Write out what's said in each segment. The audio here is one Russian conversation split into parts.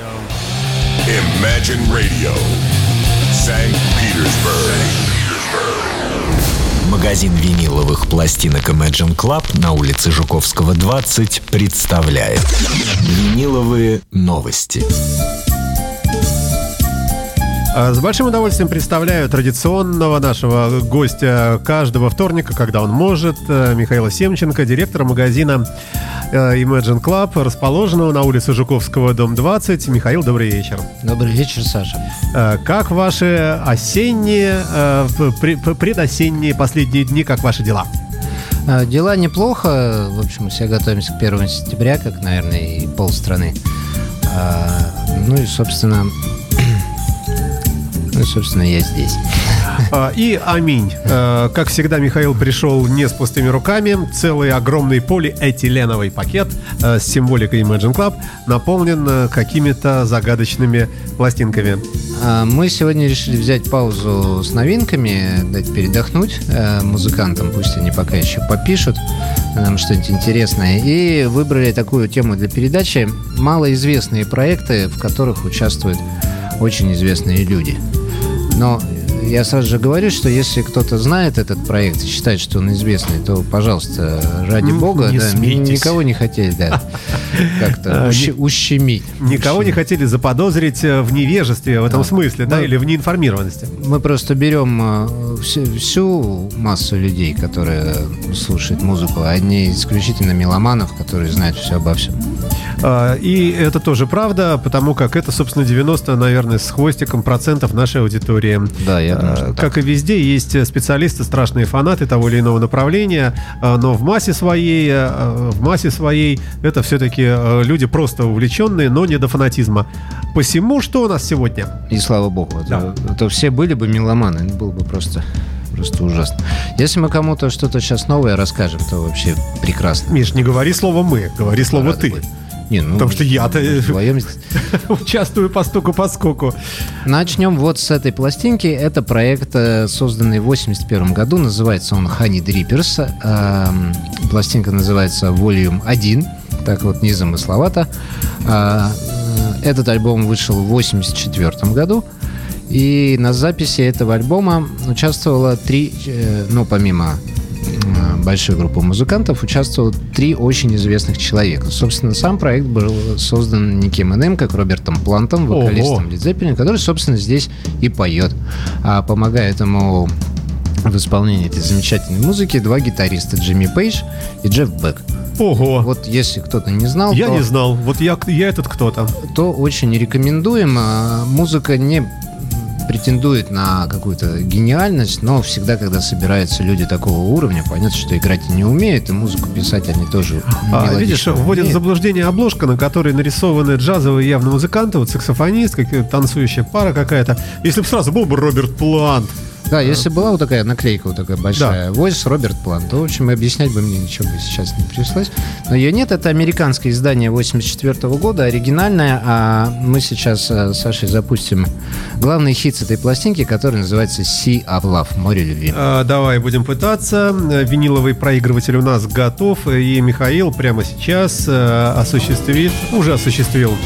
Imagine Radio, St. Petersburg. Магазин виниловых пластинок Imagine Club на улице Жуковского, 20 представляет Виниловые новости. А, С большим удовольствием представляю традиционного нашего гостя каждого вторника, когда он может, э, Михаила Семченко, директора магазина Imagine Club, расположенного на улице Жуковского, дом 20. Михаил, добрый вечер. Добрый вечер, Саша. Э, Как ваши осенние, э, пре- пре- предосенние последние дни, как ваши дела? Дела неплохо. В общем, мы все готовимся к 1 сентября, как, наверное, и полстраны. Ну и, собственно... Ну и, собственно, я здесь. А, И аминь. Э, Как всегда, Михаил пришел не с пустыми руками. Целый огромный полиэтиленовый пакет э, с символикой Imagine Club наполнен э, какими-то загадочными пластинками. А, Мы сегодня решили взять паузу с новинками, дать передохнуть музыкантам, пусть они пока еще попишут нам что-нибудь интересное. И выбрали такую тему для передачи малоизвестные проекты, в которых участвуют очень известные люди. Но я сразу же говорю, что если кто-то знает этот проект и считает, что он известный, то, пожалуйста, ради бога, не да, смейтесь. никого не хотели да, как-то А, ущ- ущемить. Никого не хотели заподозрить э, в невежестве в этом смысле, да, Ну, или в неинформированности. Мы просто берем э, всю, всю массу людей, которые слушают музыку, а не исключительно меломанов, которые знают все обо всем. А, И это тоже правда, потому как это, собственно, 90, наверное, с хвостиком процентов нашей аудитории. Да, я что так. Как и везде, есть специалисты, страшные фанаты того или иного направления, а, но в массе своей, а, в массе своей это все-таки люди просто увлеченные, но не до фанатизма. Посему, что у нас сегодня? И слава богу, Да. это, это все были бы меломаны, было бы просто, просто ужасно. Если мы кому-то что-то сейчас новое расскажем, то вообще прекрасно. Миш, не говори слово «мы», говори слово «ты». будем. Не, ну, Потому что я-то э, вдвоем участвую по стуку по скоку. Начнем вот с этой пластинки. Это проект, э, созданный в 81 году. Называется он Honey Drippers. Эм, Пластинка называется Volume 1. Так вот, незамысловато. Э, Этот альбом вышел в 84 году. И на записи этого альбома участвовало три, э, ну, помимо э, большой группы музыкантов участвовало три очень известных человека. Собственно, сам проект был создан никем иным, как Робертом Плантом, вокалистом. Led Zeppelin, который, собственно, здесь и поет. А помогает ему в исполнении этой замечательной музыки два гитариста Джимми Пейдж и Джефф Бек. Ого. Вот если кто-то не знал, Я то, не знал. Вот я, я этот кто-то. то очень рекомендуем. А, Музыка не претендует на какую-то гениальность, но всегда, когда собираются люди такого уровня, понятно, что играть они не умеют, и музыку писать они тоже А, видишь, вводит в заблуждение обложка, на которой нарисованы джазовые явно музыканты, вот саксофонист, как, танцующая пара какая-то. Если бы сразу был бы Роберт Плант. Да, если была вот такая наклейка вот такая большая, Voice Роберт План, то, в общем, и объяснять бы мне ничего бы сейчас не пришлось. Но ее нет, это американское издание 84 года, оригинальное, а мы сейчас э, с Сашей запустим главный хит с этой пластинки, который называется Sea of Love, море любви. А, давай будем пытаться. Э, Виниловый проигрыватель у нас готов, и Михаил прямо сейчас э, осуществит, уже осуществил.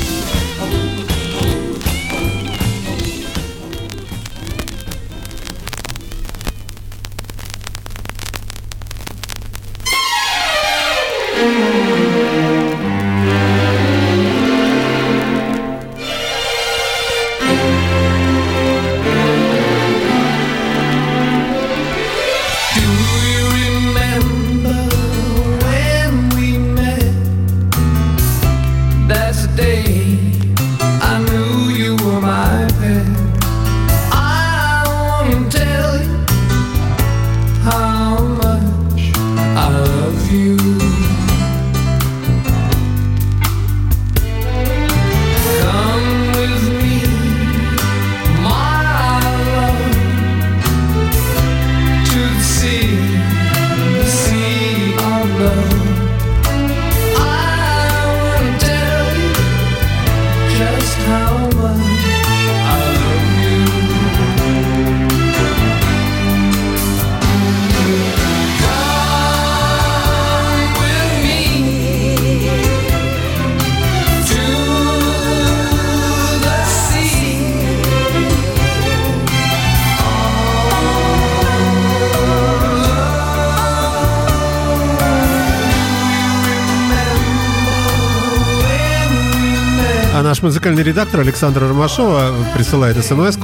Музыкальный редактор Александр Ромашова присылает смс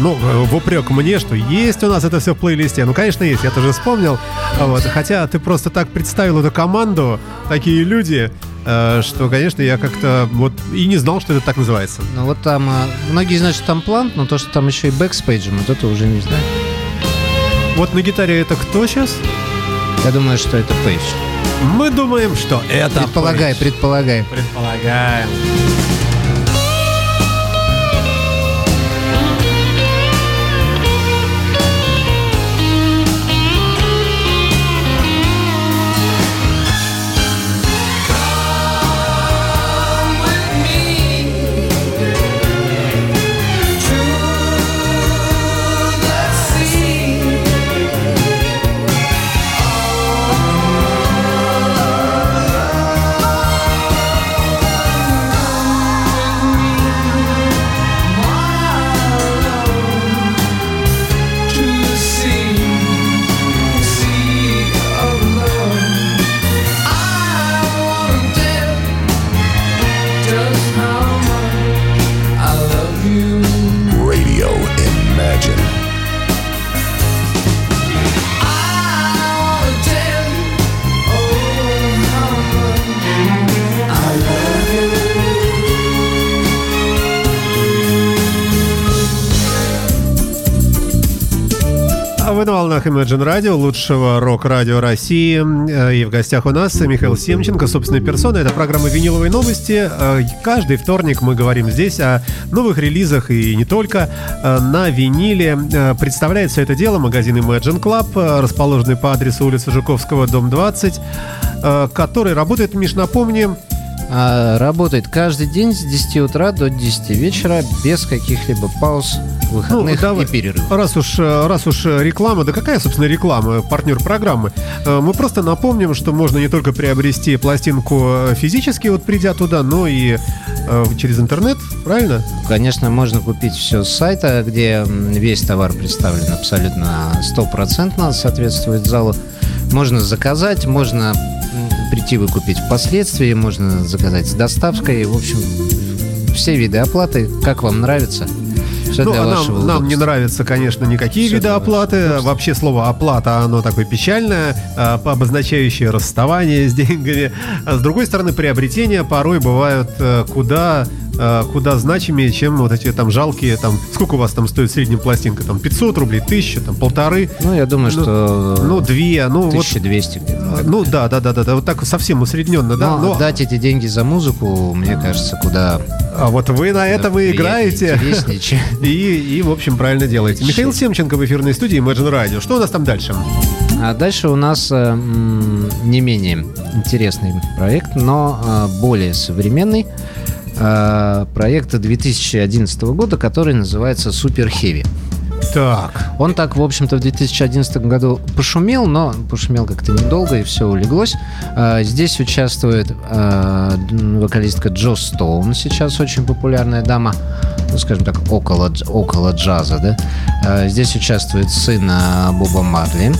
ну, в упрек мне, что есть у нас это все в плейлисте. Ну, конечно, есть, я тоже вспомнил. А Вот. Хотя ты просто так представил эту команду, такие люди, э, что, конечно, я как-то вот и не знал, что это так называется. Ну вот там, а, многие знают, что там Плант, но то, что там еще и бэк с Пейджем, вот это уже не знаю. Вот на гитаре это кто сейчас? Я думаю, что это Пейдж. Мы думаем, что это Предполагай, Пейдж. предполагай. Предполагаем. Волнах Imagine Radio, лучшего рок-радио России. Э, И в гостях у нас Михаил Семченко, собственной персоной. Это программа «Виниловые новости». Э, Каждый вторник мы говорим здесь о новых релизах и не только. Э, На виниле представляет все это дело магазин Imagine Club, расположенный по адресу улицы Жуковского, дом 20, э, который работает, Миш, напомни, А, работает каждый день с 10 утра до 10 вечера без каких-либо пауз, выходных Ну, давай. и перерывов. Раз уж, э, раз уж э, реклама, да какая, собственно, реклама, партнер программы? Э, Мы просто напомним, что можно не только приобрести пластинку э, физически, вот придя туда, но и э, через интернет, правильно? Конечно, можно купить все с сайта, где весь товар представлен абсолютно стопроцентно, соответствует залу. Можно заказать, можно прийти выкупить впоследствии, можно заказать с доставкой. В общем, все виды оплаты, как вам нравится. Все Ну, для а нам, нам не удобства. нравятся, конечно, никакие Всё виды оплаты. Вообще слово оплата, оно такое печальное, а, обозначающее расставание с деньгами. А с другой стороны, приобретения порой бывают э, куда куда значимее, чем вот эти там жалкие, там, сколько у вас там стоит средняя пластинка, там, 500 рублей, 1000, там, полторы, Ну, я думаю, ну, что ну, две, ну, вот, 1200 где-то. так. ну, да, да, да, да, да, вот так совсем усредненно, да, Но но, отдать эти деньги за музыку, мне кажется, куда а вот вы на и приятнее, играете. И, и, в общем, правильно делаете. Михаил Семченко в эфирной студии Imagine Radio. Что у нас там дальше? А дальше у нас э, не менее интересный проект, но э, более современный. Э, проект 2011 года, который называется Super Heavy. Так, Он так, в общем-то, в 2011 году пошумел, но пошумел как-то недолго, и все улеглось. А, Здесь участвует э, вокалистка Джо Стоун, сейчас очень популярная дама, ну, скажем так, около, около джаза, да. Здесь участвует сын э, Боба Марли,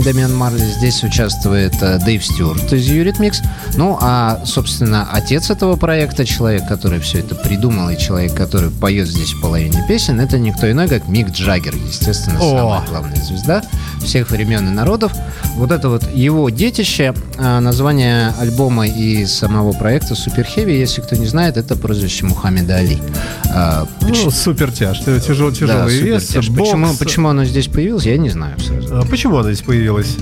Дэмиан Марли. Здесь участвует э, Дэйв Стюарт из Eurythmics. Ну, а, собственно, отец этого проекта, человек, который все это придумал, и человек, который поет здесь половине песен, это никто иной, как Мик Джаггер, естественно, О! самая главная звезда всех времен и народов. Вот это вот его детище, а, название альбома и самого проекта Super Heavy, если кто не знает, это прозвище Мухаммеда Али. А, ну, супер тяж, тяжел, да, тяжелый вес, супертяж. бокс. Почему, почему оно здесь появилось, я не знаю сразу. Почему она здесь появилась?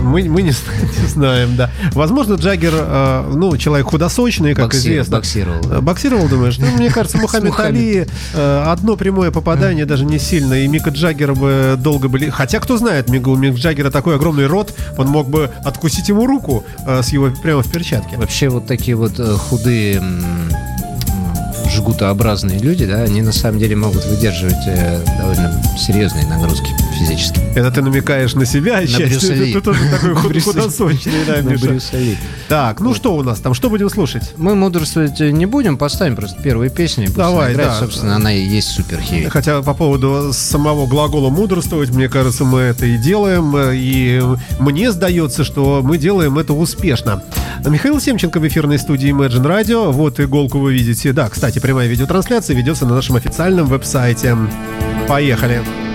Мы, мы не, знаем, не знаем, да. Возможно, Джаггер, э, ну, человек худосочный, как Боксир- известно. боксировал. Э, Боксировал, думаешь? Ну, мне кажется, Мухаммед. Али э, одно прямое попадание, даже не сильно, и Мика Джаггера бы долго были... Хотя, кто знает, Мика- у Мика Джаггера такой огромный рот, он мог бы откусить ему руку э, с его прямо в перчатке. Вообще вот такие вот э, худые жгутообразные люди, да, они на самом деле могут выдерживать э, довольно серьезные нагрузки физически. Это ты намекаешь на себя Ли. Ты тоже такой худосочный, да, Миша. Так, ну что у нас там? Что будем слушать? Мы мудрствовать не будем, поставим просто первую песню. и пусть Давай, да. Собственно, она и есть супер хеви. Хотя по поводу самого глагола «мудрствовать», мне кажется, мы это и делаем. И мне сдается, что мы делаем это успешно. Михаил Семченко в эфирной студии Imagine Radio. Вот иголку вы видите. Да, кстати, прямая видеотрансляция ведется на нашем официальном веб-сайте. Поехали. Imagine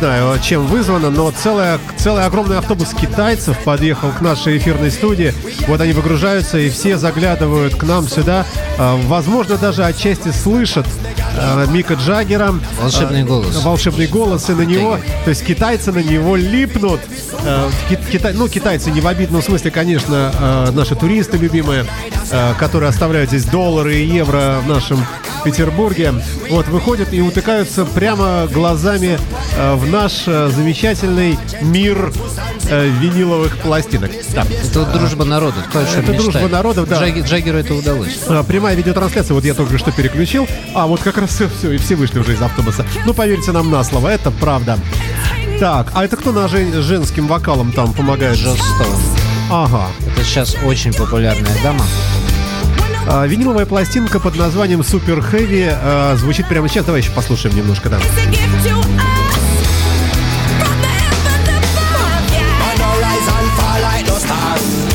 знаю, чем вызвано, но целая, целый огромный автобус китайцев подъехал к нашей эфирной студии. Вот они выгружаются, и все заглядывают к нам сюда. А, Возможно, даже отчасти слышат Мика Джаггера. Волшебный А, голос. Волшебный голос, и на него, то есть китайцы на него липнут. Ки- китай- ну, китайцы не в обидном смысле, конечно, наши туристы любимые, которые оставляют здесь доллары и евро в нашем Петербурге. Вот, выходят и утыкаются прямо глазами э, в наш э, замечательный мир э, виниловых пластинок. Да. Это вот дружба народов. То, Это дружба мечтали. народов, да. Джаггеру это удалось. А, Прямая видеотрансляция, вот я только что переключил. А, вот как раз все, все, и все вышли уже из автобуса. Ну, поверьте нам на слово, это правда. Так, а это кто на жен- женским вокалом там помогает? Джо Стоун. Ага. Это сейчас очень популярная дама. А, виниловая пластинка под названием Super Heavy а, звучит прямо сейчас. Давай еще послушаем немножко, да.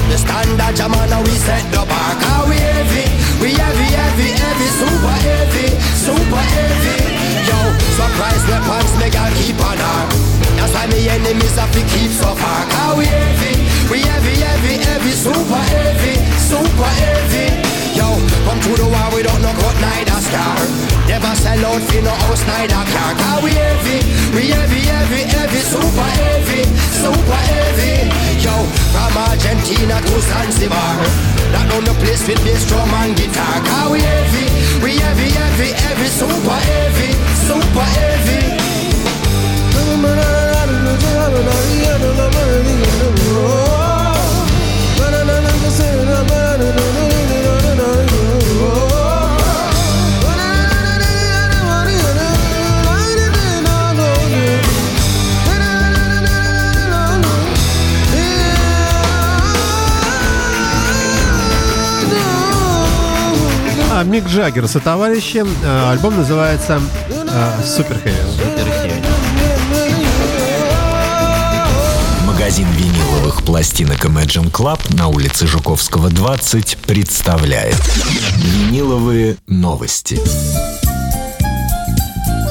The standard jam and now we set the bar. Cause we heavy, we heavy, heavy, heavy, super heavy, super heavy. Yo, surprise weapons make girl keep on her. That's why me enemies have to keep so far. Cause we heavy, we heavy, heavy, heavy, super heavy, super heavy. Yo, come to the war, we don't know cut neither scar. Never sell out for no house, neither car. Cause we heavy, we heavy, heavy, heavy, super Джаггер со товарищем. А, Альбом называется Super Heavy. Магазин виниловых пластинок Imagine Club на улице Жуковского, 20 представляет Виниловые новости.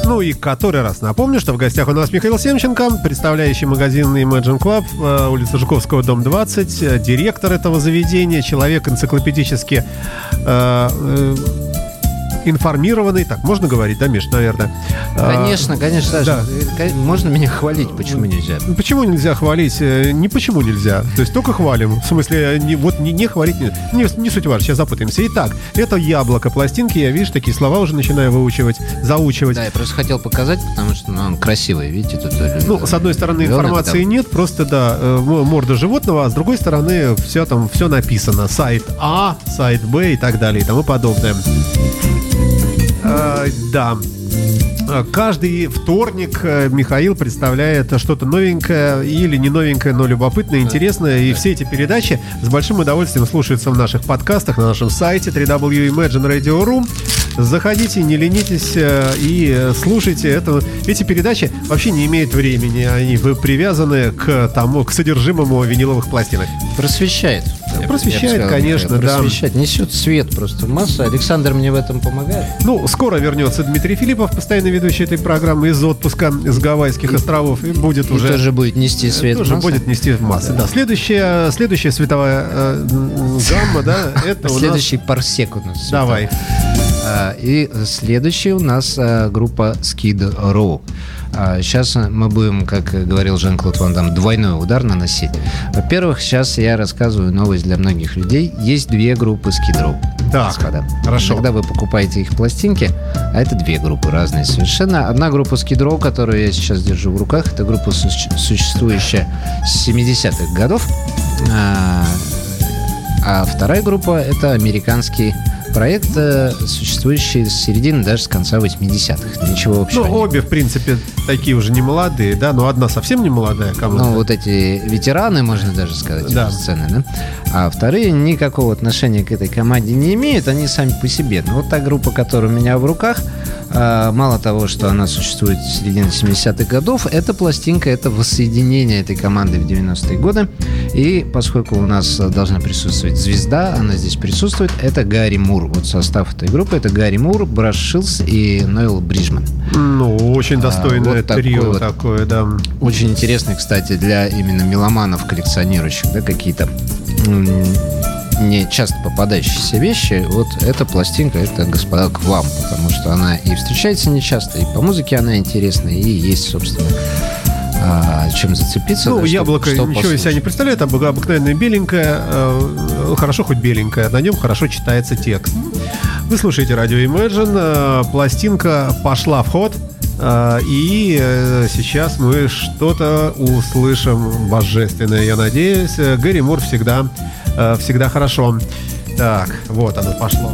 Ну и который раз напомню, что в гостях у нас Михаил Семченко, представляющий магазин Imagine Club, э, улица Жуковского, дом 20, э, директор этого заведения, человек энциклопедически э, э, информированный, так можно говорить, да, Миш, наверное? Э, Конечно, конечно, Саша. да. Э, Можно меня хвалить, почему нельзя? Ну, Почему нельзя хвалить? Э, Не почему нельзя. То есть только хвалим. В смысле, не, вот не, не хвалить. Не, не, не суть важно, сейчас запутаемся. Итак, это яблоко пластинки. Я, видишь, такие слова уже начинаю выучивать, заучивать. Да, я просто хотел показать, потому что ну, он красивый, видите, тут. э, Ну, с одной стороны, информации там. нет, просто, да, э, морда животного, а с другой стороны, все там, все написано. Сайт А, сайт Б и так далее и тому подобное. Э, да. Э, Каждый вторник э, Михаил представляет что-то новенькое или не новенькое, но любопытное, интересное. И все эти передачи с большим удовольствием слушаются в наших подкастах на нашем сайте www.imagineradio.ru. Заходите, не ленитесь и слушайте. Это, эти передачи вообще не имеют времени. Они привязаны к тому, к содержимому виниловых пластинок. Просвещает. Я- Просвещает, сказал, конечно, да. Просвещает. Несет свет просто масса. Александр мне в этом помогает. Ну, скоро вернется Дмитрий Филиппов, постоянный ведущий этой программы из отпуска с Гавайских островов, и будет И уже... тоже будет нести свет тоже масса. будет нести в массы. Да. Следующая, следующая световая э, гамма, да, это у нас... Следующий парсек у нас. Давай. А, И следующий у нас а, группа Skid Row. Сейчас мы будем, как говорил Жан-Клод Ван Дам, двойной удар наносить. Во-первых, сейчас я рассказываю новость для многих людей. Есть две группы Skid Row. Так, господа. хорошо. Когда вы покупаете их пластинки, а это две группы разные совершенно. Одна группа Skid Row, которую я сейчас держу в руках, это группа, суще- существующая с 70-х годов. А, а вторая группа — это американский проект, э, существующий с середины, даже с конца 80-х. Ничего общего Ну, нет. обе, в принципе, такие уже не молодые, да, но одна совсем не молодая команда. Ну, вот эти ветераны, можно даже сказать, Да. сцены, да? А вторые никакого отношения к этой команде не имеют, они сами по себе. Но вот та группа, которая у меня в руках, а, мало того, что она существует с середины 70-х годов, эта пластинка, это воссоединение этой команды в 90-е годы. И поскольку у нас должна присутствовать звезда, она здесь присутствует, это Гарри Мур. Вот состав этой группы, это Гарри Мур, Браш Шилс и Ноэл Бриджман. Ну, очень достойное А, вот трио вот. такое, да. Очень интересный, кстати, для именно меломанов, коллекционирующих, да, какие-то не часто попадающиеся вещи. Вот эта пластинка, это, господа, к вам, потому что она и встречается нечасто, и по музыке она интересная, и есть, собственно, а, чем зацепиться. Ну, да, что- яблоко что ничего из себя послушать. не представляет, а обы- обыкновенное беленькое, э, хорошо хоть беленькое, на нем хорошо читается текст. Вы слушаете радио Imagine, э, пластинка пошла в ход, э, и э, сейчас мы что-то услышим божественное, я надеюсь. Э, Гэри Мур всегда, э, всегда хорошо. Так, вот оно пошло.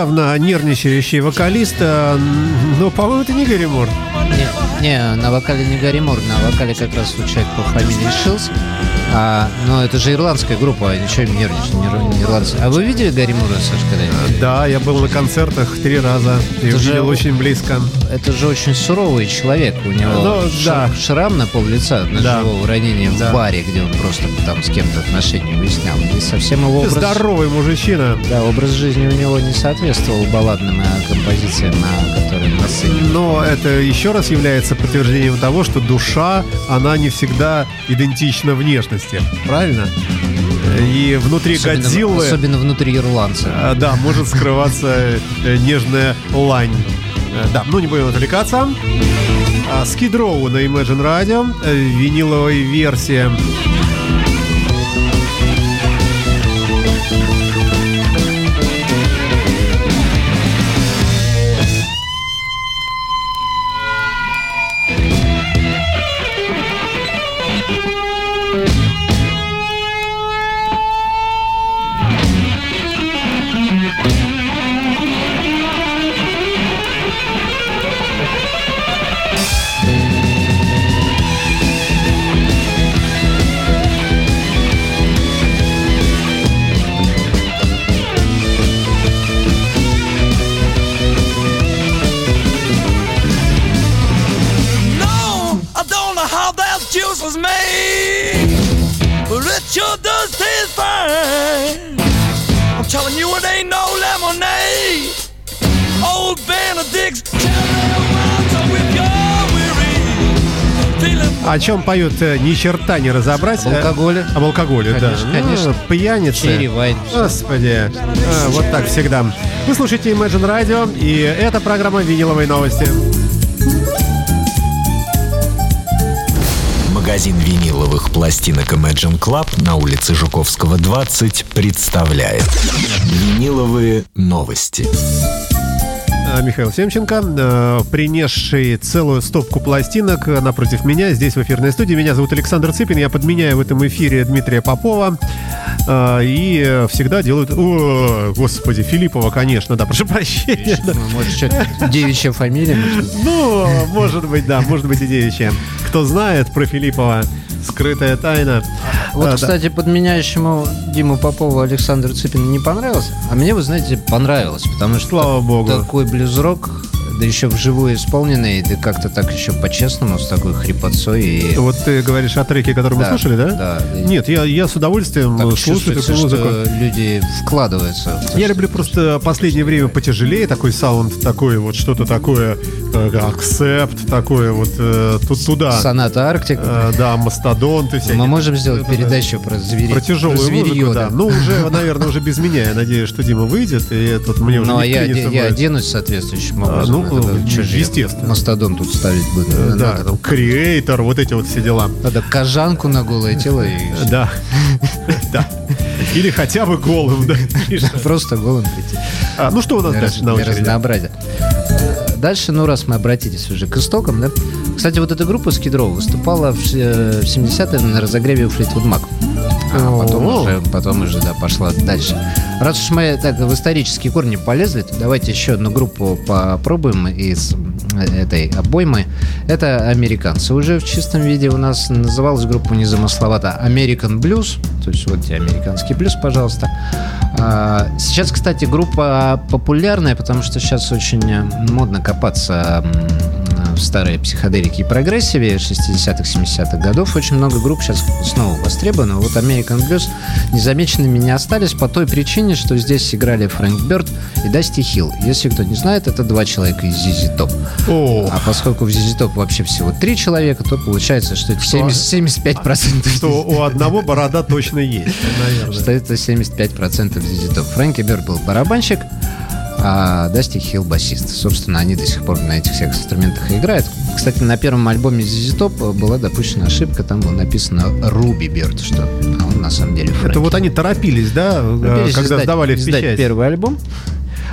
Явно нервничающий вокалист, а, но, по-моему, это не Гэри Мур. Не, не, на вокале не Гарри Мур, на вокале как раз вот человек по фамилии Шилс. А, но это же ирландская группа, а ничего нервничать, не, ир- не ирландцы. А вы видели Гарри Мура, Саш, когда-нибудь? Да, я был на концертах три раза и Это же- увидел очень близко. Это же очень суровый человек. У него Ну, ш- да. шрам на пол лица от Да. ножевого ранения Да. в баре, где он просто там с кем-то отношения выяснял. И совсем его образ... Здоровый мужичина. Да, образ жизни у него не соответствовал балладным э, композициям, на которые на сцене. Но это еще раз является подтверждением того, что душа, она не всегда идентична внешности. Правильно? И внутри Особенно, Годзиллы... особенно внутри ирландца. А, Да, может скрываться э, нежная лань. Э, Да, ну не будем отвлекаться. А, Skid Row на Imagine Radio, э, виниловая версия. О чем поют, э, ни черта не разобрать. Об Э, алкоголе. Об алкоголе, Конечно, да. конечно. Ну, пьяницы. Черри вайн. Господи, А, вот так всегда. Вы слушаете Imagine Radio, и это программа «Виниловые новости». Магазин виниловых пластинок Imagine Club на улице Жуковского 20 представляет Виниловые новости. А, Михаил Семченко, э, принесший целую стопку пластинок э, напротив меня, здесь в эфирной студии. Меня зовут Александр Цыпин, я подменяю в этом эфире Дмитрия Попова. э, И всегда делают... О, господи, Филиппова, конечно, да, прошу прощения. да. Может, что девичья фамилия? Ну, может быть, да, может быть и девичья. Кто знает про Филиппова, скрытая тайна. Вот, А, да. кстати, подменяющему Диму Попову Александру Цыпину не понравилось, а мне, вы знаете, понравилось, потому что Слава богу. такой блюз-рок, да еще вживую исполненный, да как-то так еще по-честному, с такой хрипотцой и... Вот ты говоришь о треке, который мы Да, слушали, да? да. Нет, я, я с удовольствием Так слушаю такую музыку. люди вкладываются. Я люблю ты просто последнее время потяжелее такой саунд, такой вот что-то такое, э, акцепт, такое вот э, тут туда. Соната Арктик. Э, да, мастодонты всякие. Мы можем сделать передачу про звери. Про тяжелую зверье, музыку, да. Ну, уже, наверное, уже без меня. Я надеюсь, что Дима выйдет, и тут мне уже Ну, а я, я оденусь соответствующим А, образом. ну, Это э, я естественно. Мастодон тут ставить. Э, Да, там, креатор, вот эти вот все дела. надо кожанку на голое тело и Да. Да. Или хотя бы голым, да. просто голым прийти. А, Ну, что у нас дальше на очереди? разнообразия. Дальше, ну, раз мы обратились уже к истокам, да. Кстати, вот эта группа Скидров выступала в, э, в 70-е на разогреве у Флитвуд Мак. А потом уже, потом уже, да, пошла дальше. Раз уж мы так в исторические корни полезли, то давайте еще одну группу попробуем из э, этой обоймы. Это американцы. Уже в чистом виде у нас называлась группа незамысловато American Blues. То есть вот тебе американский блюз, пожалуйста. А, Сейчас, кстати, группа популярная, потому что сейчас очень модно копаться старые психоделики и прогрессиве 60-х, 70-х годов. Очень много групп сейчас снова востребовано. Вот American Blues незамеченными не остались по той причине, что здесь играли Фрэнк Бёрд и Дасти Хилл. Если кто не знает, это два человека из ZZ Top. А поскольку в ZZ Top вообще всего три человека, то получается, что это 70, 75% что у одного борода точно есть, наверное. что это 75% ZZ Top. Фрэнки Бёрд был барабанщик, а Дасти Хилл басист. Собственно, они до сих пор на этих всех инструментах и играют. Кстати, на первом альбоме ZZ Top была допущена ошибка, там было написано Руби Бёрд, что а он на самом деле Фрэнки. Это вот они торопились, да, э, Торопились когда издать- сдавали в издать первый альбом.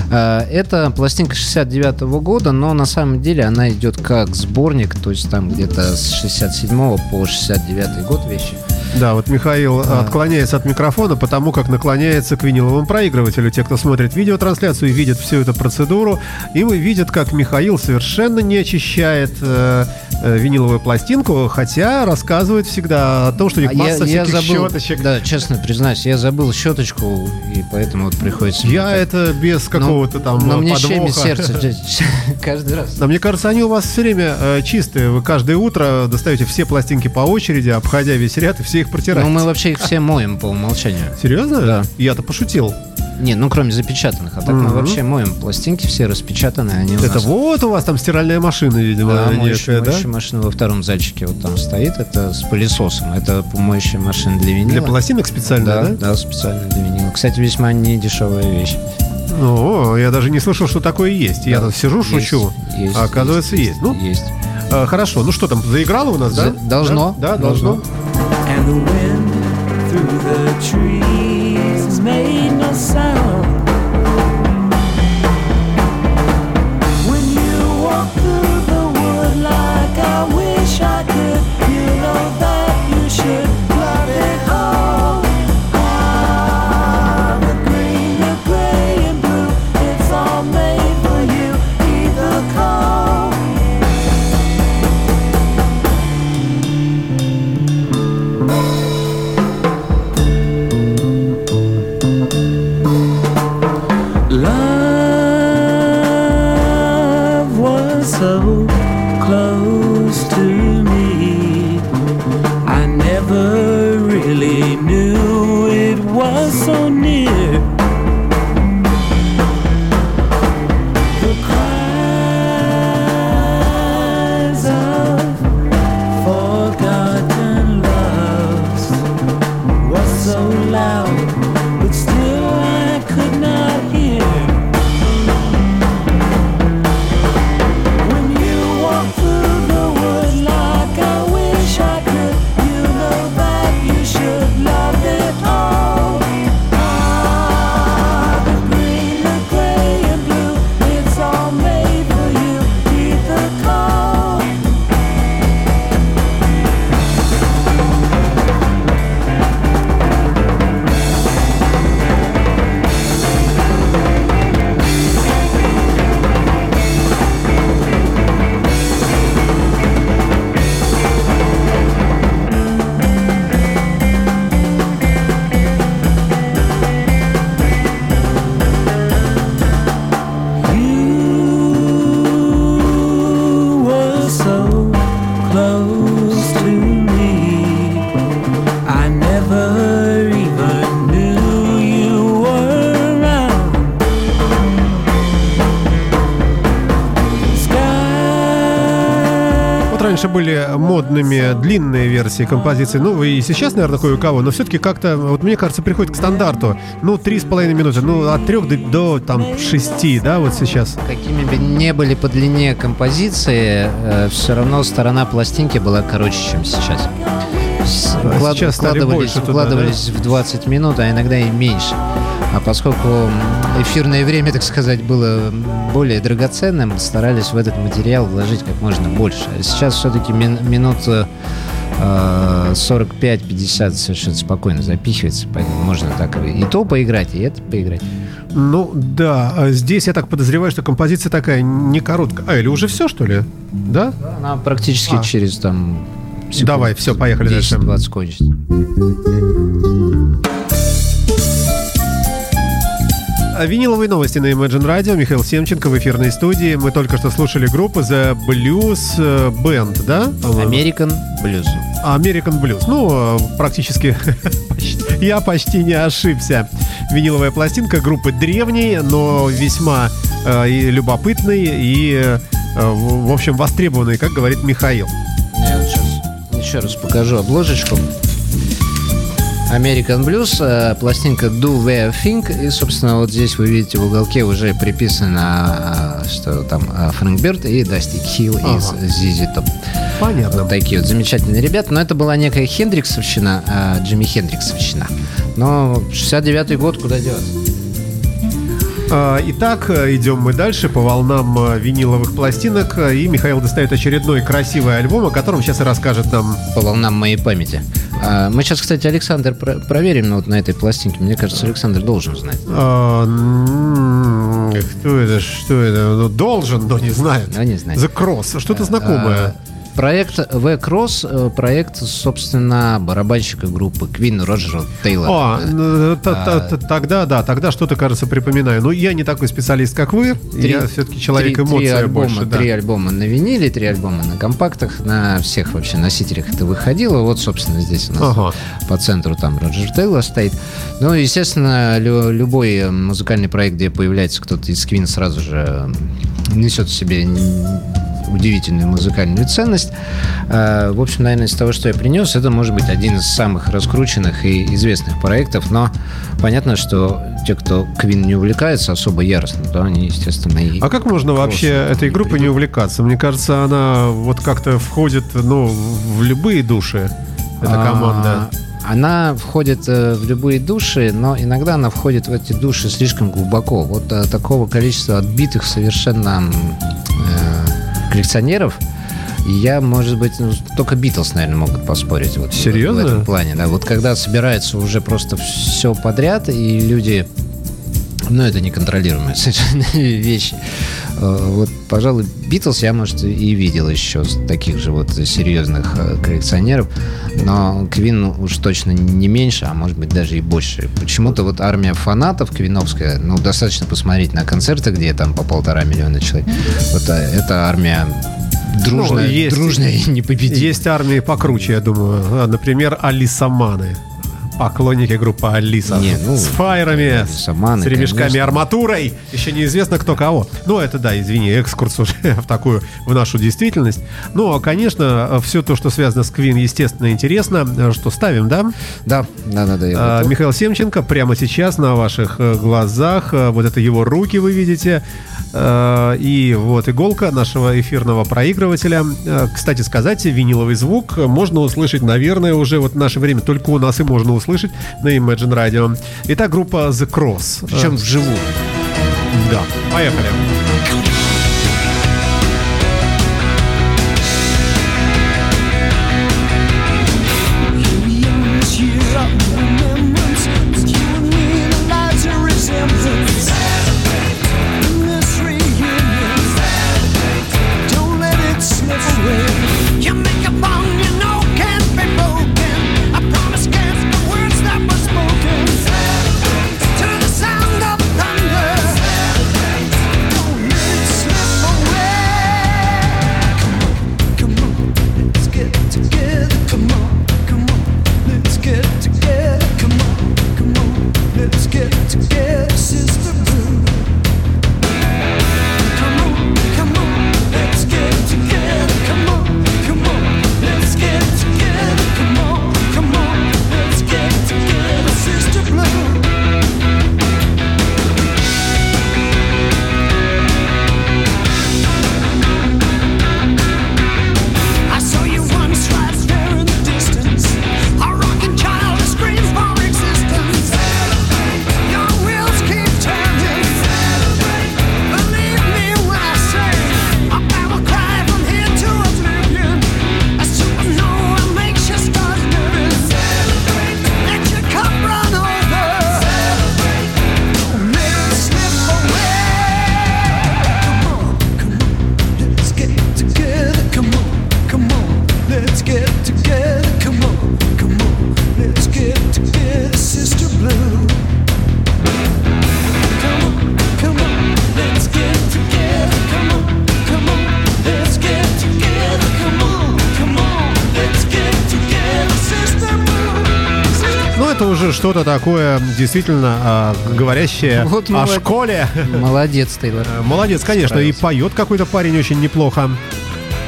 А, Это пластинка 69 года, но на самом деле она идет как сборник, то есть там где-то с 67 по 69 год вещи. Да, вот Михаил А. отклоняется от микрофона, потому как наклоняется к виниловому проигрывателю. Те, кто смотрит видеотрансляцию, видят всю эту процедуру, и вы видят, как Михаил совершенно не очищает э, э, виниловую пластинку, хотя рассказывает всегда о том, что у них А я, масса я всяких забыл, щеточек. да, честно признаюсь, я забыл щеточку, и поэтому вот приходится... Я это без какого-то там Но э, мне сердце каждый раз. Да, мне кажется, они у вас все время э, чистые. Вы каждое утро достаете все пластинки по очереди, обходя весь ряд, и все их протираете. Ну, мы вообще их все моем по умолчанию. Серьезно? Да. Я-то пошутил. Не, ну кроме запечатанных. А так мы вообще моем пластинки, все распечатаны, они у Это нас... вот у вас там стиральная машина, видимо, Да, некая, моющая, да? моющая машина во втором зальчике вот там стоит. Это с пылесосом. Это моющая машина для винила. Для пластинок специально, да, да? да, специально для винила. Кстати, весьма не дешевая вещь. О, я даже не слышал, что такое есть. Я Да, тут сижу, есть, шучу. есть, а оказывается, есть. Ну, есть. э, хорошо. Ну что там, заиграло у нас, да? За- должно, Да, да, должно. The wind through the trees made no sound. Были модными длинные версии композиции. Ну, и сейчас, наверное, кое-у-кого, но все-таки как-то, вот мне кажется, приходит к стандарту. Ну, три с половиной минуты. Ну, от трех до, до, там шести, да, вот сейчас. Какими бы не были по длине композиции, все равно сторона пластинки была короче, чем сейчас. Да, сейчас стали укладывались больше туда, укладывались в 20 минут, а иногда и меньше. А поскольку эфирное время, так сказать, было более драгоценным, старались в этот материал вложить как можно больше. А сейчас все-таки минут э, 45-50 совершенно спокойно запихивается, поэтому можно так и то поиграть, и это поиграть. Ну, да, а здесь я так подозреваю, что композиция такая не короткая. А, или уже все, что ли? Да? Она практически А. через там секунд Давай, всё, поехали дальше. 10-20 кончится. А Виниловые новости на Imagine Radio. Михаил Семченко в эфирной студии. Мы только что слушали группу The Blues э, Band, да? American Blues. American Blues. Ну, э, практически я почти не ошибся. Виниловая пластинка группы древней, но весьма э, и любопытной и, э, в общем, востребованной, как говорит Михаил. Еще раз покажу обложечку. American Blues, э, пластинка Do Where Think, и, собственно, вот здесь вы видите в уголке уже приписано, э, что там э, Фрэнк Берт и Дасти Хилл из Ага. ZZ Top. Понятно. Вот такие вот замечательные ребята. Но это была некая Хендриксовщина, Джимми Хендриксовщина. Но 69-й год, куда деваться? А, Итак, идем мы дальше по волнам э, виниловых пластинок. И Михаил достает очередной красивый альбом, о котором сейчас и расскажет нам. По волнам моей памяти. А, Мы сейчас, кстати, Александр про- проверим вот на этой пластинке. Мне кажется, Александр должен знать. А, Кто это? Что это? Ну, должен, но не знает. Но не знает. The Cross. Что-то знакомое. А, Проект V Cross, э, проект, собственно, барабанщика группы Queen Роджера Тейлора. А, ну, т- тогда, да, тогда что-то, кажется, припоминаю. Но я не такой специалист, как вы. Три- я все-таки человек три- эмоций три альбома, больше. да. Три альбома на виниле, три альбома на компактах, на всех вообще носителях это выходило. Вот, собственно, здесь у нас Ага. по центру там Роджер Тейлор стоит. Ну, естественно, лю- любой э, музыкальный проект, где появляется кто-то из Queen, сразу же несет в себе удивительную музыкальную ценность. Э, В общем, наверное, из того, что я принес, это может быть один из самых раскрученных и известных проектов, но понятно, что те, кто Queen не увлекается особо яростно, то они, естественно, и... А как можно вообще этой группой не увлекаться? Мне кажется, она вот как-то входит, ну, в любые души. Эта А, команда. Она входит э, в любые души, но иногда она входит в эти души слишком глубоко. Вот э, такого количества отбитых совершенно э, коллекционеров. Я, может быть, ну, только Битлз, наверное, могут поспорить. Вот, в- Серьезно? В этом плане, да. Вот когда собирается уже просто все подряд, и люди ну, это неконтролируемые совершенно вещи. Э, Вот, пожалуй, Битлз я, может, и видел еще таких же вот серьезных э, коллекционеров, но Квин уж точно не меньше, а может быть даже и больше. Почему-то вот армия фанатов квиновская, ну, достаточно посмотреть на концерты, где там по полтора миллиона человек. Вот э, эта армия дружная, Ну, есть- дружная и непобедимая. Есть армии покруче, я думаю. А, Например, Алисаманы. Поклонники группы Алиса. Не, ну, с файрами, Алисаманы, с ремешками конечно. арматурой. Еще неизвестно, кто кого. Ну, это да, извини, экскурс уже в такую, в нашу действительность. Ну, а, конечно, все то, что связано с Квин, естественно, интересно. Что ставим, да? Да, да, да, да. А, готов. Михаил Семченко прямо сейчас на ваших э, глазах. э, Вот это его руки вы видите. Э, И вот иголка нашего эфирного проигрывателя. Кстати сказать, виниловый звук можно услышать, наверное, уже вот в наше время только у нас и можно услышать на Imagine Radio. Итак, группа The Cross. Причем Э, вживую. Да, поехали. You Это уже что-то такое действительно а, говорящее Вот о молодец. школе. Молодец, Тейлор. Э, Молодец, конечно, и поет какой-то парень очень неплохо.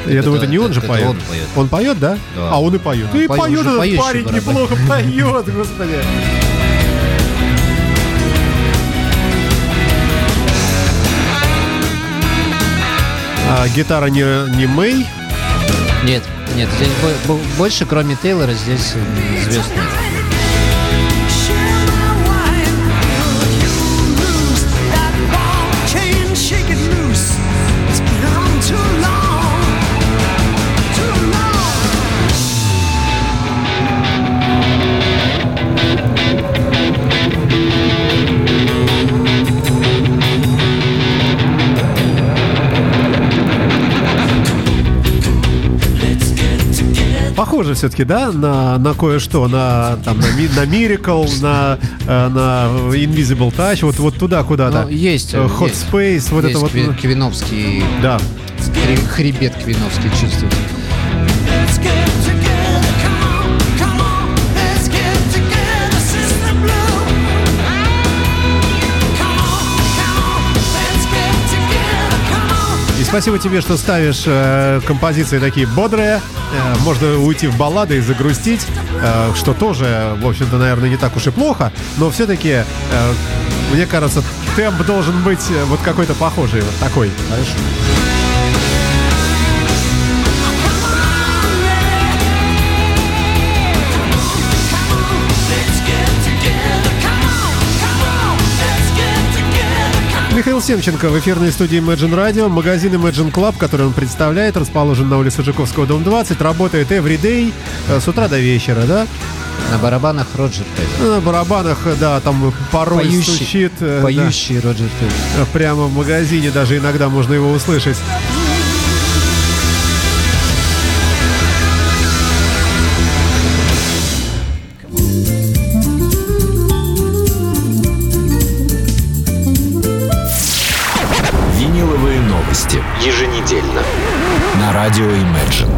Я Это- думаю, это не он же это поет. он поет. Он поет, да? Да. А он и поет. А, и поет, этот поющий парень барабан. неплохо поет, господи. А, гитара не, не Мэй. Нет, нет, здесь бо- бо- больше, кроме Тейлора, здесь м, звезд нет. Все-таки, да, на, на кое-что, на, там, на, ми- на Miracle, на, э, на Invisible Touch, вот, вот туда куда-то. Ну, есть, Э, Hot есть. Space, вот Есть это вот. кви- Квиновский, Да. хребет Квиновский чувствует. Спасибо тебе, что ставишь э, композиции такие бодрые. Э, можно уйти в баллады и загрустить, э, что тоже, в общем-то, наверное, не так уж и плохо. Но все-таки, э, мне кажется, темп должен быть э, вот какой-то похожий, вот такой. Знаешь? Михаил Семченко в эфирной студии Imagine Radio. Магазин Imagine Club, который он представляет, расположен на улице Жуковского, дом 20. Работает every day э, с утра до вечера, да? На барабанах Роджер Тейлор. На барабанах, да, там порой Поющий, стучит. э, да. поющий Роджер Тейлор. Прямо в магазине даже иногда можно его услышать. Imagine.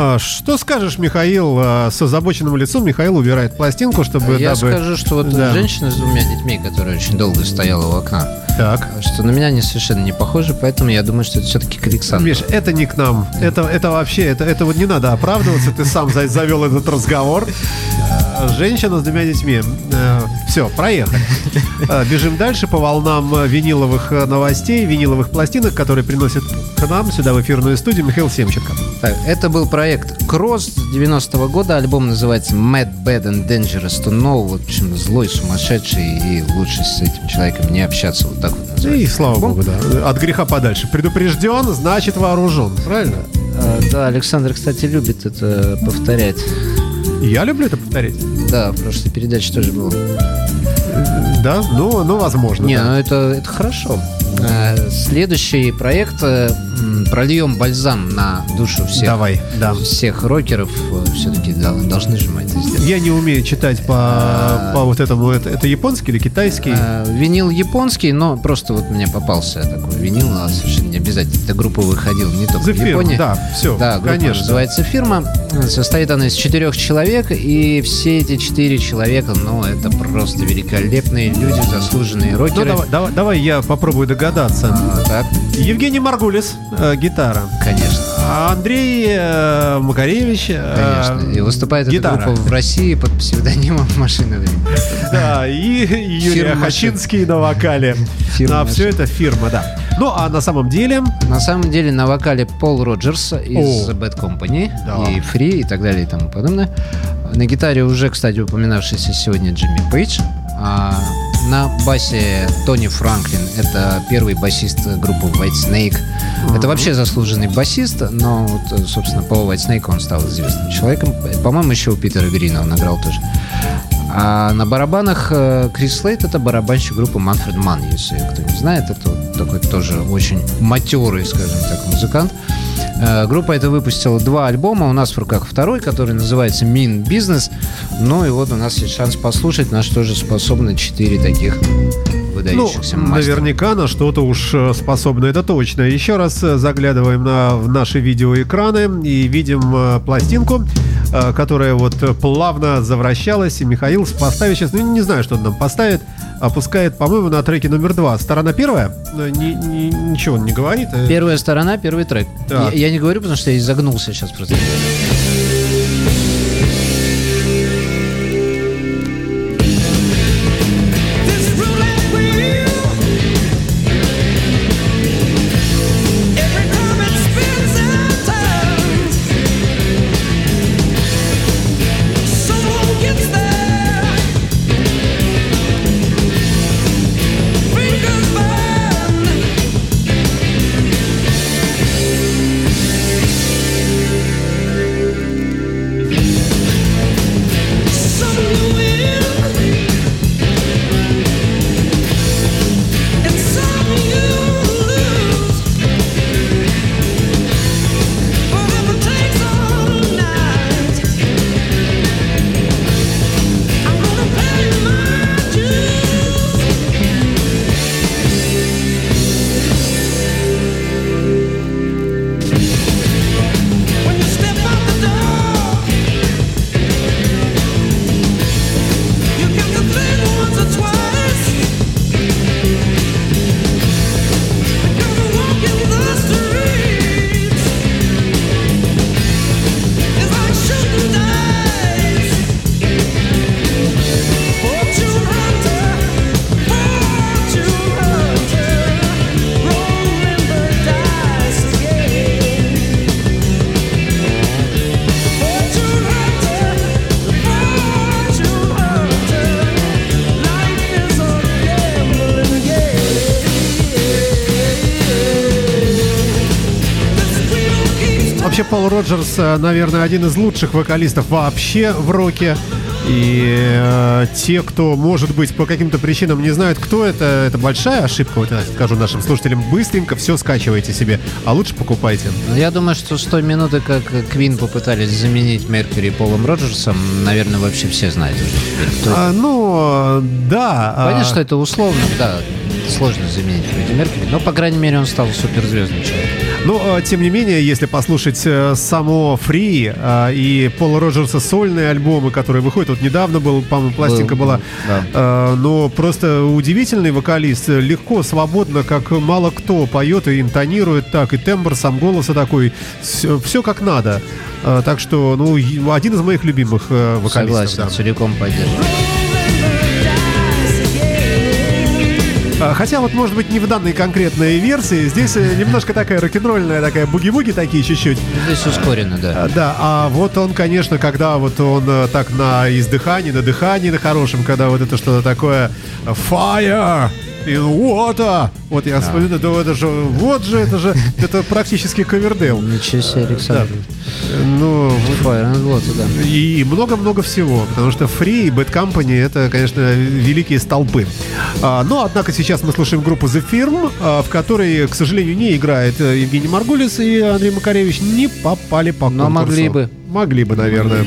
А, что скажешь, Михаил, а, с озабоченным лицом Михаил убирает пластинку, чтобы... Я дабы- скажу, что вот Да. женщина с двумя детьми, которая очень долго стояла у окна, Так. что на меня они совершенно не похожи, поэтому я думаю, что это все-таки к Александру. Миш, это не к нам. Это, это вообще, это, это вот не надо оправдываться. Ты сам за- завел этот разговор. Э, Женщина с двумя детьми. Все, проехали. Э, Бежим дальше по волнам э, виниловых э, новостей, виниловых пластинок, которые приносит к нам сюда в эфирную студию Михаил Семченко. Так, это был проект Cross 90-го года. Альбом называется Mad, Bad and Dangerous to Know. В общем, злой, сумасшедший, и лучше с этим человеком не общаться. Вот так вот называется. И слава альбом. богу, да. От греха подальше. Предупрежден, значит вооружен. Правильно? Да, Александр, кстати, любит это повторять. Я люблю это повторить. Да, в прошлой передаче тоже было. Да? Ну, ну возможно. Не, да. ну это, это хорошо. Э, Следующий проект э, прольем бальзам на душу всех, Давай, да. всех рокеров. Все-таки должны же мы это сделать. Я не умею читать по, по вот этому. Это, это японский или китайский? Э, Винил японский, но просто вот мне попался такой винил, а совершенно не обязательно. Эта группа выходила не только The в Firm, Японии. да, все, Да, группа конечно. называется «Фирма». Состоит она из четырех человек, и все эти четыре человека, ну, это просто великолепные люди, заслуженные Ну, рокеры. давай, давай, давай я попробую догадаться. А, так, Евгений Маргулис, э, гитара. конечно. А Андрей э, Макаревич, э, Конечно. И выступает эта гитара. группа в России под псевдонимом «Машина времени». Да, и Юрий Фирма Хачинский на вокале. Фирма а все это фирма, да. Ну, а на самом деле, На самом деле на вокале Пол Роджерс из О. Bad Company Да. и Free и так далее и тому подобное. На гитаре уже, кстати, упоминавшийся сегодня Джимми Пейдж. А на басе Тони Франклин. Это первый басист группы White Snake. Это вообще заслуженный басист, но, вот, собственно, по White Snake он стал известным человеком. По-моему, еще у Питера Грина он играл тоже. А на барабанах э, Крис Слейт это барабанщик группы Манфред Ман, если кто не знает, это вот такой тоже очень матерый, скажем так, музыкант. Группа эта выпустила два альбома, у нас в руках второй, который называется Mean Business. Ну и вот у нас есть шанс послушать, на что же способны четыре таких ну, выдающихся мастера. наверняка на что-то уж э, способны, это точно. Еще раз э, заглядываем на в наши видеоэкраны и видим э, пластинку, э, которая вот э, плавно завращалась. И Михаил поставит сейчас, ну не знаю, что он нам поставит, опускает, по-моему, на треке номер два. Сторона первая, Э, ни- ни- ничего он не говорит. э, Первая сторона, первый трек. Я, я не говорю, потому что я изогнулся сейчас просто. Роджерс, э, наверное, один из лучших вокалистов вообще в роке. И э, те, кто, может быть, по каким-то причинам не знают, кто это, это большая ошибка. Вот я скажу нашим слушателям, быстренько все скачивайте себе, а лучше покупайте. Ну, Я думаю, что с той минуты, как Квин попытались заменить Меркьюри Полом Роджерсом, наверное, вообще все знают уже. А, ну, да. а, Понятно, что это условно, да, сложно заменить Фредди Меркьюри, но, по крайней мере, он стал суперзвездным человеком. Но, э, тем не менее, если послушать э, само Фри э, и Пола Роджерса сольные альбомы, которые выходят, вот недавно был, по-моему, пластинка Был, была, да. э, но просто удивительный вокалист, легко, свободно, как мало кто поет и интонирует так, и тембр сам голоса такой, все, как надо. Так что, ну, один из моих любимых э, вокалистов. Согласен, да. целиком поддерживаю. Хотя вот, может быть, не в данной конкретной версии. Здесь э, немножко такая рок-н-ролльная, такая буги-буги такие чуть-чуть. Здесь ускоренно, да. А, Да, а вот он, конечно, когда вот он э, так на издыхании, на дыхании на хорошем, когда вот это что-то такое э, fire in water, вот я вспоминаю, да это же, вот же, это же, это практически ковердейл. Ничего себе, Александр. Ну, Fire and Water, да. и много-много всего, потому что Free и Bad Company это, конечно, великие столпы. А, но, однако, сейчас мы слушаем группу The Firm, а, в которой, к сожалению, не играет э, Евгений Маргулис и Андрей Макаревич, не попали по Но конкурсу. могли бы. Могли бы, наверное.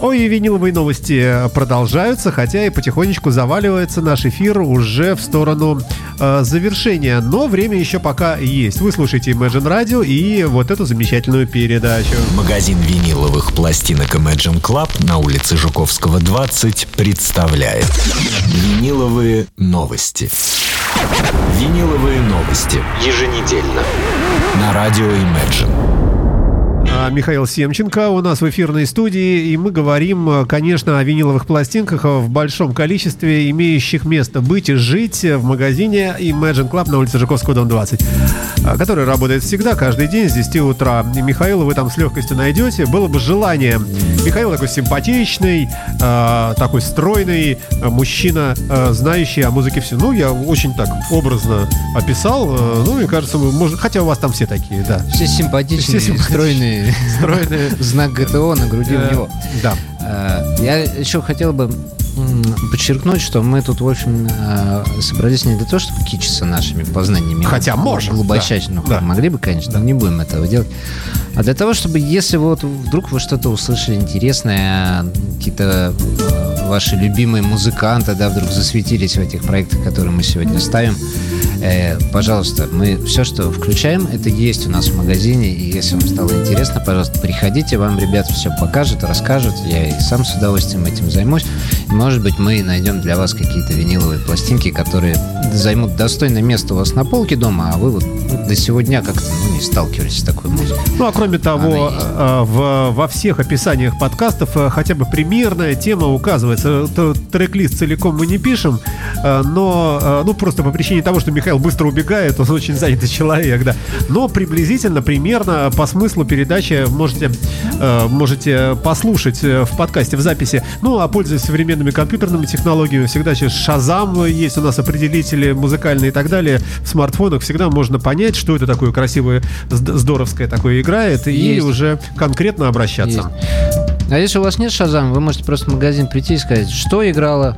Ой, и виниловые новости э, продолжаются, хотя и потихонечку заваливается наш эфир уже в сторону э, завершения. Но время еще пока есть. Вы слушаете Imagine Radio и вот эту замечательную передачу. Магазин виниловых пластинок Imagine Club на улице Жуковского, 20 представляет Виниловые новости. Виниловые новости. Еженедельно. На радио Imagine. А, Михаил Семченко у нас в эфирной студии, и мы говорим, э, конечно, о виниловых пластинках в большом количестве, имеющих место быть и жить в магазине Imagine Club на улице Жуковского, дом 20, а, который работает всегда, каждый день с 10 утра. И Михаила вы там с легкостью найдете. Было бы желание. Михаил такой симпатичный, а, такой стройный а, мужчина, а, знающий о музыке все. Ну, я очень так образно описал. Ну, мне кажется, мы можем... хотя у вас там все такие, да. Все симпатичные, Все симпатичные. стройные. Стройные. Знак ГТО на груди у него. Да. Э, Я еще хотел бы подчеркнуть, что мы тут, в общем, э, собрались не для того, чтобы кичиться нашими познаниями. Хотя можем, Глубочайшими. да, да. Могли бы, конечно, но не будем этого делать. А для того, чтобы, если вот вдруг вы что-то услышали интересное, какие-то э, ваши любимые музыканты, да, вдруг засветились в этих проектах, которые мы сегодня ставим, э, пожалуйста, мы все, что включаем, это есть у нас в магазине, и если вам стало интересно, пожалуйста, приходите, вам ребята все покажут, расскажут, я и сам с удовольствием этим займусь. Может быть, мы найдем для вас какие-то виниловые пластинки, которые займут достойное место у вас на полке дома, а вы вот ну, до сегодня как-то ну, не сталкивались с такой музыкой. Ну, а кроме того, э, в, во всех описаниях подкастов э, хотя бы примерная тема указывается. Трек-лист целиком мы не пишем, э, но, ну, просто по причине того, что Михаил быстро убегает, он очень занятый человек, да. Но приблизительно, примерно по смыслу передачи можете, э, можете послушать э, в подкасте, в записи. Ну, а пользуясь современными компьютерными технологиями, всегда через Шазам есть у нас определители музыкальные и так далее. В смартфонах всегда можно понять, что это такое красивое, зд- здоровское такое играет, и Есть. уже конкретно обращаться. А если у вас нет Шазам, вы можете просто в магазин прийти и сказать, что играло,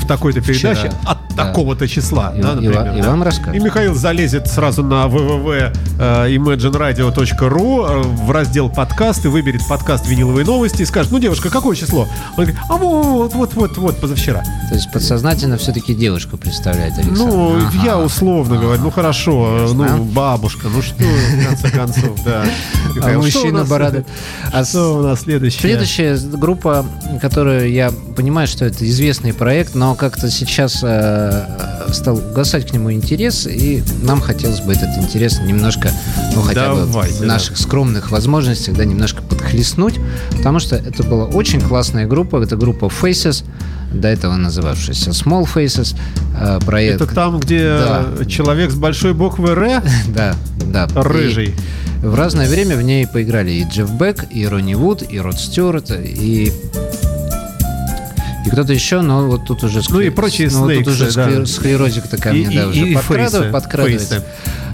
В такой-то передаче Вчера. от Да. такого-то числа. И- да, и например, и да. вам расскажут. И Михаил залезет сразу на www.imagineradio.ru э, в раздел подкаст и выберет подкаст «Виниловые новости» и скажет, ну, девушка, какое число? Он говорит, а вот, вот, вот, вот, позавчера. то есть подсознательно все-таки девушку представляет Александр. Ну, Ага. я условно говорю, ну хорошо, Ясно. ну бабушка, ну что, в конце концов, да. А Михаил, у мужчина бородатый. А Что у нас следующее? Следующая группа, которую я понимаю, что это известный проект, но как-то сейчас э, стал угасать к нему интерес, и нам хотелось бы этот интерес немножко, ну хотя бы в да. наших скромных возможностях, да, немножко подхлестнуть, потому что это была очень классная группа, это группа Faces, до этого называвшаяся Small Faces, э, проект. Это там, где Да. человек с большой буквы «Р», Да, да. рыжий. И в разное время в ней поиграли и Джефф Бек, и Ронни Вуд, и Род Стюарт, и... И кто-то еще, но вот тут уже... Ну и прочие ну, вот тут уже да. склер- склерозик-то ко И- мне, да, и- уже и подкрадыв- фейсы, подкрадывается.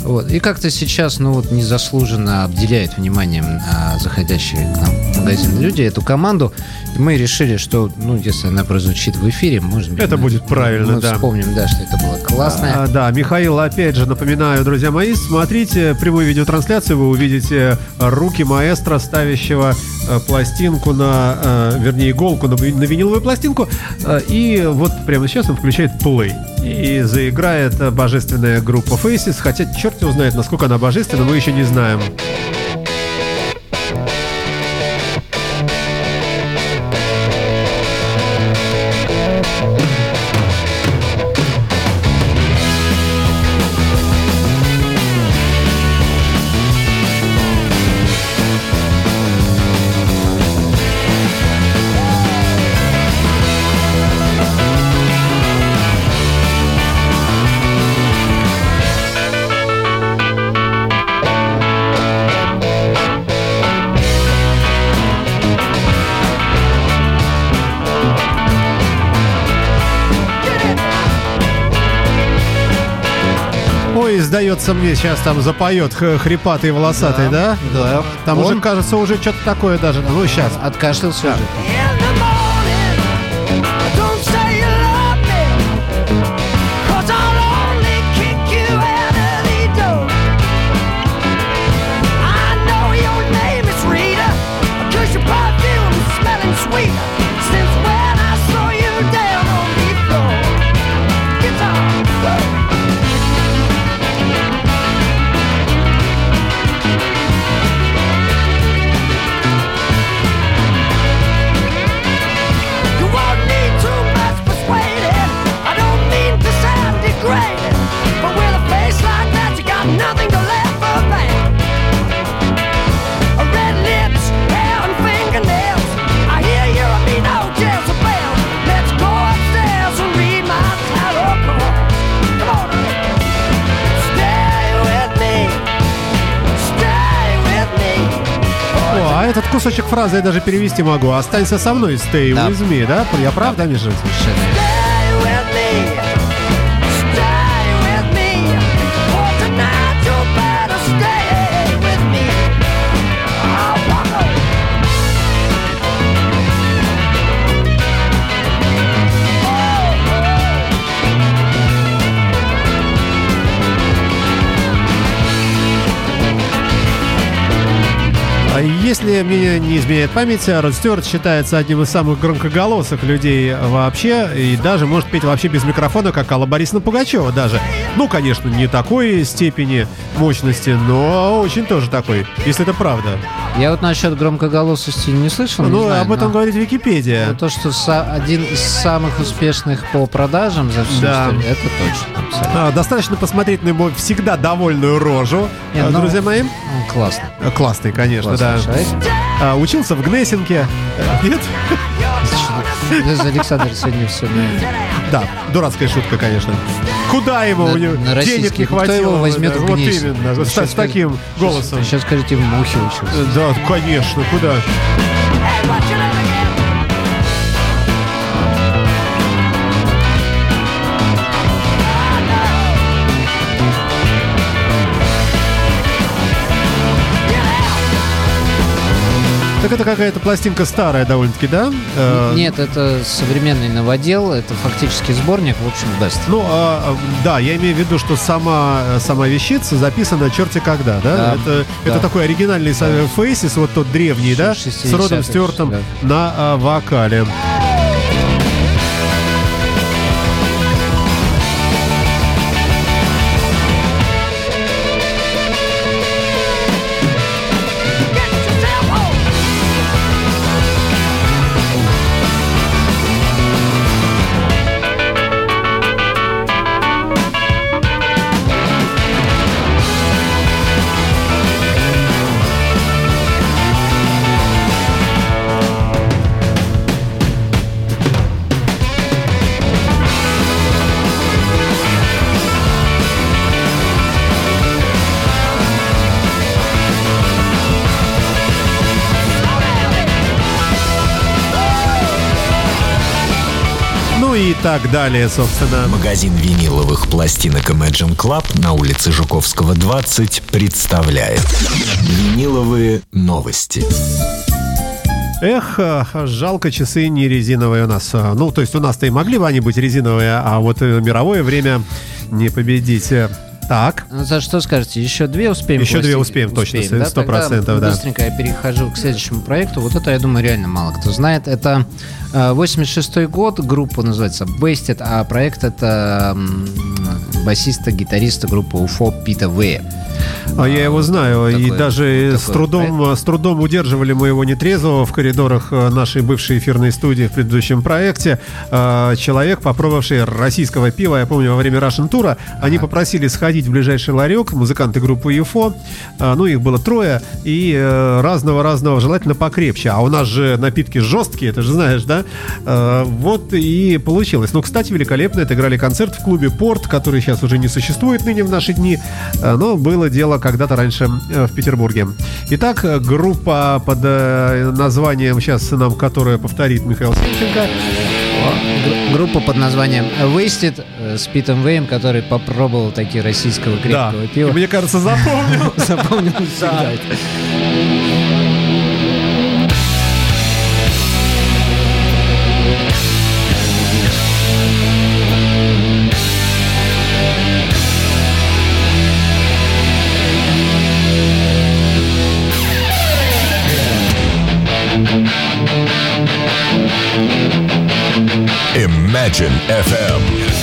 Вот. И как-то сейчас, ну вот, незаслуженно обделяет вниманием а, заходящие к нам в магазин люди эту команду. И мы решили, что, ну, если она прозвучит в эфире, может быть... Это мы- будет правильно, мы да. вспомним, да, что это было классно. А, да, Михаил, опять же, напоминаю, друзья мои, смотрите прямую видеотрансляцию, вы увидите руки маэстро, ставящего пластинку на, э, вернее, иголку на, на виниловую пластинку, Э, и вот прямо сейчас он включает play. И заиграет э, божественная группа Faces, хотя черт его знает, насколько она божественна, мы еще не знаем. Сдается мне, сейчас там запоет хрипатый волосатый, да? Да. Там Он уже, кажется, уже что-то такое даже. Ну, сейчас. откашлялся уже. Кусочек фразы я даже перевести могу. Останься со мной, stay Да. with me, да? Я прав, да, Миша? Совершенно Если мне не изменяет память, Род Стюарт считается одним из самых громкоголосых людей вообще, и даже может петь вообще без микрофона, как Алла Борисовна Пугачева даже. Ну, конечно, не такой степени мощности, но очень тоже такой, если это правда. Я вот насчет громкоголосости не слышал. не Ну, знаю, об этом говорит Википедия. то, что один из самых успешных по продажам за всю Да. историю, это точно. абсолютно. А, Достаточно посмотреть на его всегда довольную рожу, Не, а, ну, друзья мои. Ну, Классно. А, Классный, конечно, Классный да. Человек. А, учился в Гнессинке. Э, Нет? Из Александр сегодня все Да, дурацкая шутка, конечно. Куда ему? На- У него на денег не Кто хватило. его возьмет в Вот именно, с, Сейчас с таким голосом. Сейчас скажите, в мухе учился. Да, конечно, куда? Так это какая-то пластинка старая довольно-таки, да? Э, Нет, это современный новодел, это фактически сборник, в общем, best. Ну, а, а, да, я имею в виду, что сама, сама вещица записана черти когда, да? Да, это, да. это такой оригинальный да. Фейсис, вот тот древний, да? С 60-х, Родом Стюартом да. на а, вокале. Так далее, собственно. Магазин виниловых пластинок Imagine Club на улице Жуковского, 20 представляет Виниловые новости. Эх, э, жалко, часы не резиновые у нас. Э, Ну, то есть у нас-то и могли бы они быть резиновые, а вот э, мировое время не победить. Так, Ну, за что скажете? Еще две успеем? Еще две пластинки? успеем, точно, да? сто Тогда процентов, да. Быстренько я перехожу к следующему проекту. Вот это, я думаю, реально мало кто знает. Это 86 год, группа называется Wasted, а проект это басиста, гитариста группы UFO Пита Вэя. а я его знаю, и такой- даже такой с трудом, с трудом удерживали мы его нетрезвого в коридорах э, нашей бывшей эфирной студии в предыдущем проекте. Э, Человек, попробовавший российского пива, я помню, во время Russian тура, они попросили сходить в ближайший ларек, музыканты группы UFO, э, ну, их было трое, и э, разного-разного, желательно покрепче. А у нас же напитки жесткие, ты же знаешь, да? Э, Вот и получилось. Ну, кстати, великолепно отыграли концерт в клубе «Порт», который сейчас уже не существует ныне в наши дни, э, но было дело когда-то раньше э, в Петербурге. Итак, группа под названием, сейчас нам которая повторит Михаил Сенченко, Гру- Группа под названием Wasted с Питом Вэем, который попробовал такие российского да, крепкого и пива. мне кажется, запомнил. Запомнил всегда Imagine FM.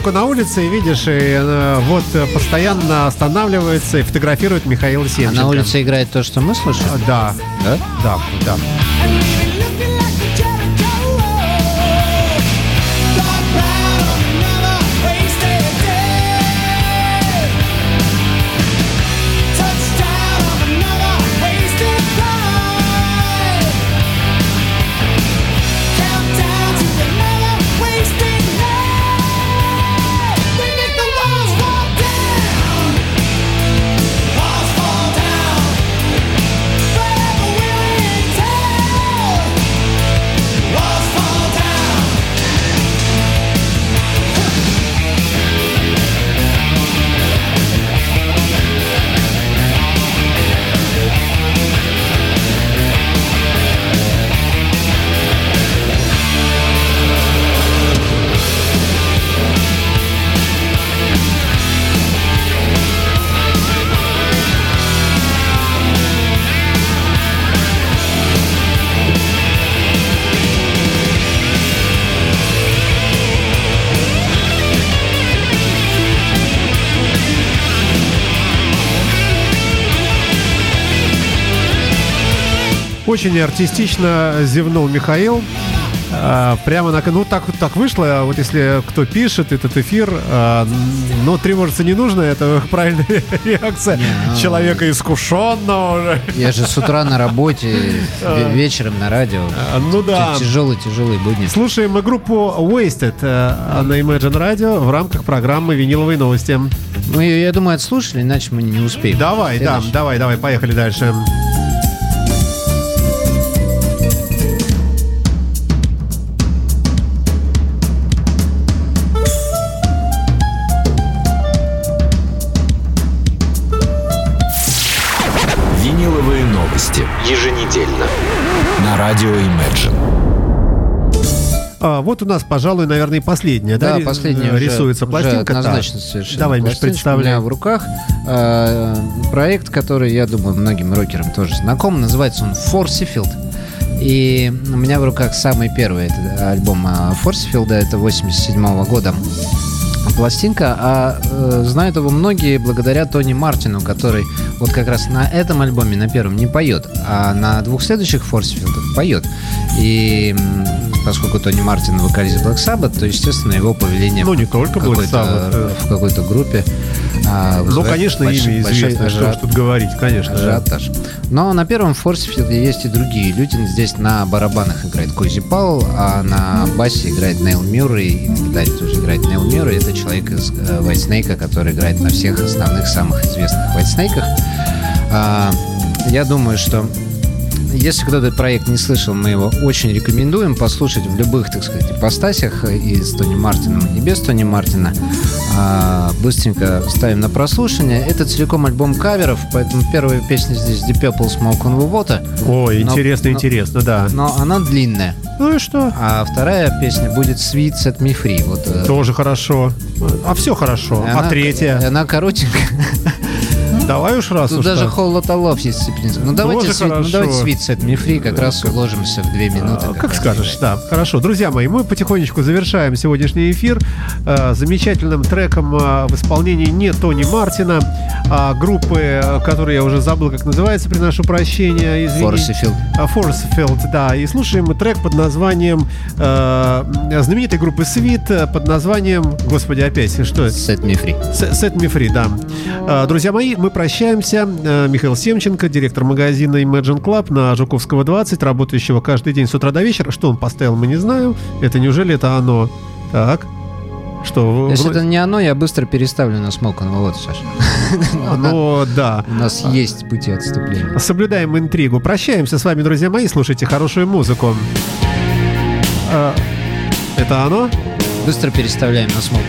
Музыку на улице, и видишь, и э, вот э, постоянно останавливается и фотографирует Михаила А Семченко. на улице играет то, что мы слышим? А, Да, Да? да, да. Очень артистично зевнул Михаил. А, Прямо на... Ну, так, так вышло. Вот если кто пишет этот эфир, а, но тревожиться не нужно. Это правильная реакция ну- человека искушенного уже. Я же с утра на работе, ве- вечером на радио. А, Ну да. Тяжелые-тяжелые будни. Слушаем мы группу Wasted э, на Imagine Radio в рамках программы «Виниловые новости». Ну, я думаю, отслушали, иначе мы не успеем. Давай, да, давай, давай, поехали дальше. Радио Imagine. А, вот у нас, пожалуй, наверное, и последняя, да, Да, последняя уже- рисуется уже пластинка. Так. однозначно совершенно. Давай, Миш, пластиночка У представляй. меня в руках э, проект, который, я думаю, многим рокерам тоже знаком. Называется он Forcefield. И у меня в руках самый первый альбом Forcefield, это 87 года пластинка, а э, знают его многие благодаря Тони Мартину, который вот как раз на этом альбоме, на первом, не поет, а на двух следующих Форсфилдах поет. И поскольку Тони Мартин вокалист Black Sabbath, то, естественно, его повеление Ну, не только Black Sabbath, э. в какой-то группе а, Ну, конечно, имя известно, что тут говорить, конечно. да. Ажиотаж. Но на первом Форсфилде есть и другие люди. Здесь на барабанах играет Кози Паул, а на басе играет Нейл Мюррей, и на гитаре тоже играет Нейл Мюррей. Это человек из э, White Snake, который играет на всех основных, самых известных White Snake. А, я думаю, что если кто этот проект не слышал, мы его очень рекомендуем послушать в любых, так сказать, ипостасях и с Тони Мартином, и без Тони Мартина. А, быстренько ставим на прослушивание. Это целиком альбом каверов, поэтому первая песня здесь Deep Purple Smoke on the Water, Ой, Но- интересно, но- интересно, да. но она длинная. Ну и что? А вторая песня будет Sweet Set Me Free. Вот, э, Тоже хорошо. А все хорошо. она- а третья? Она коротенькая. Давай уж раз Тут уж даже Love есть цыплинская. Ну давайте, sweet, ну, давайте Sweet Set Me Free, как раз уложимся в две минуты. А, Как раз. скажешь, да. Хорошо. Друзья мои, мы потихонечку завершаем сегодняшний эфир э, замечательным треком э, в исполнении не Тони Мартина, а группы, э, которую я уже забыл, как называется, приношу прощения. извините. Forcefield. А, да. И слушаем мы трек под названием э, знаменитой группы Sweet э, под названием, господи, опять, что это? Set Me Free. С- Set Me Free, да. А, Друзья мои, мы прощаемся. Э, Михаил Семченко, директор магазина Imagine Club на Жуковского 20, работающего каждый день с утра до вечера. Что он поставил, мы не знаем. Это неужели это оно? Так. Что? вы- Если вы- это не оно, я быстро переставлю на on the Water, Саша. Ну, да. У нас есть пути отступления. Соблюдаем интригу. Прощаемся с вами, друзья мои. Слушайте хорошую музыку. А, Это оно? Быстро переставляем на Smoke.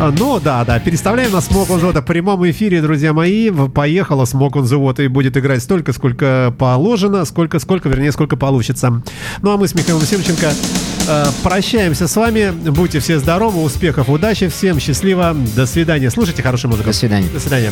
А, Ну да, да, переставляем на Smoke on the Water в прямом эфире, друзья мои. Поехала Smoke on the Water и будет играть столько, сколько положено, сколько, сколько, вернее, сколько получится. Ну а мы с Михаилом Семченко э, прощаемся с вами. Будьте все здоровы, успехов, удачи всем, счастливо, до свидания. Слушайте хорошую музыку. До свидания. До свидания.